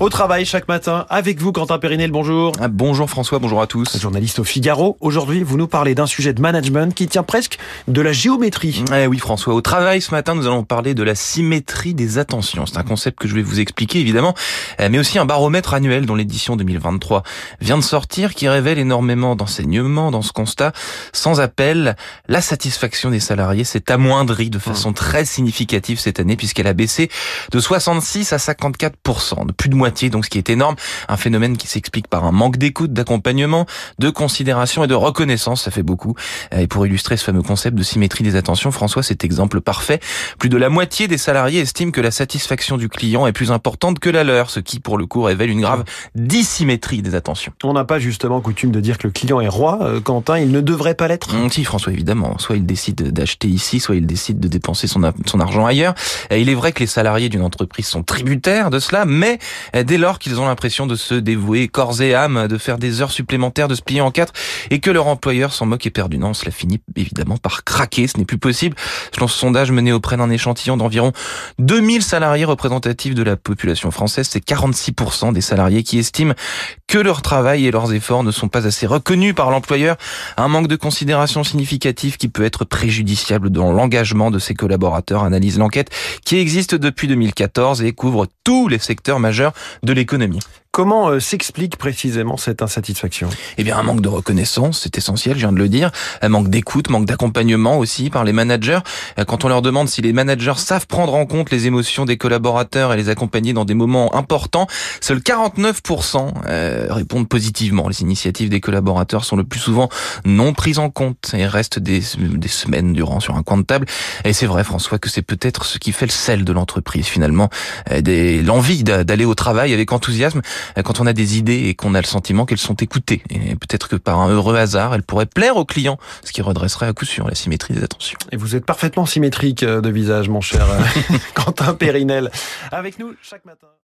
Au travail chaque matin avec vous, Quentin Périnel, bonjour. Ah, bonjour François, bonjour à tous. Journaliste au Figaro. Aujourd'hui, vous nous parlez d'un sujet de management qui tient presque de la géométrie. Eh oui François, au travail ce matin, nous allons parler de la symétrie des attentions. C'est un concept que je vais vous expliquer évidemment, euh, mais aussi un baromètre annuel dont l'édition 2023 vient de sortir qui révèle énormément d'enseignements dans ce constat. Sans appel, la satisfaction des salariés s'est amoindrie de façon très significative cette année puisqu'elle a baissé de 66 à 54%, de plus de moitié donc ce qui est énorme. Un phénomène qui s'explique par un manque d'écoute, d'accompagnement, de considération et de reconnaissance, ça fait beaucoup. Et pour illustrer ce fameux concept de symétrie des attentions, François, cet exemple parfait. Plus de la moitié des salariés estiment que la satisfaction du client est plus importante que la leur, ce qui, pour le coup, révèle une grave dissymétrie des attentions. On n'a pas justement coutume de dire que le client est roi, euh, Quentin, il ne devrait pas l'être mmh, Si, François, évidemment. Soit il décide d'acheter ici, soit il décide de dépenser son, son argent ailleurs. Et il est vrai que les salariés d'une entreprise sont tributaires de cela, mais dès lors qu'ils ont l'impression de se dévouer corps et âme, de faire des heures supplémentaires, de se plier en quatre, et que leur employeur s'en moque éperdument, cela finit évidemment par craquer, ce n'est plus possible. Selon ce sondage mené auprès d'un échantillon d'environ 2000 salariés représentatifs de la population française, c'est 46% des salariés qui estiment que leur travail et leurs efforts ne sont pas assez reconnus par l'employeur, un manque de considération significatif qui peut être préjudiciable dans l'engagement de ses collaborateurs, analyse l'enquête qui existe depuis 2014 et couvre tous les secteurs majeurs de l'économie. Comment euh, s'explique précisément cette insatisfaction? Eh bien, un manque de reconnaissance, c'est essentiel, je viens de le dire. Un manque d'écoute, manque d'accompagnement aussi par les managers. Euh, quand on leur demande si les managers savent prendre en compte les émotions des collaborateurs et les accompagner dans des moments importants, seuls 49% euh, répondent positivement. Les initiatives des collaborateurs sont le plus souvent non prises en compte et restent des, des semaines durant sur un coin de table. Et c'est vrai, François, que c'est peut-être ce qui fait le sel de l'entreprise finalement, l'envie d'aller au travail avec enthousiasme quand on a des idées et qu'on a le sentiment qu'elles sont écoutées. Et peut-être que par un heureux hasard, elles pourraient plaire aux clients, ce qui redresserait à coup sûr la symétrie des attentions. Et vous êtes parfaitement symétrique euh, de visage, mon cher euh, Quentin Périnel. Avec nous chaque matin.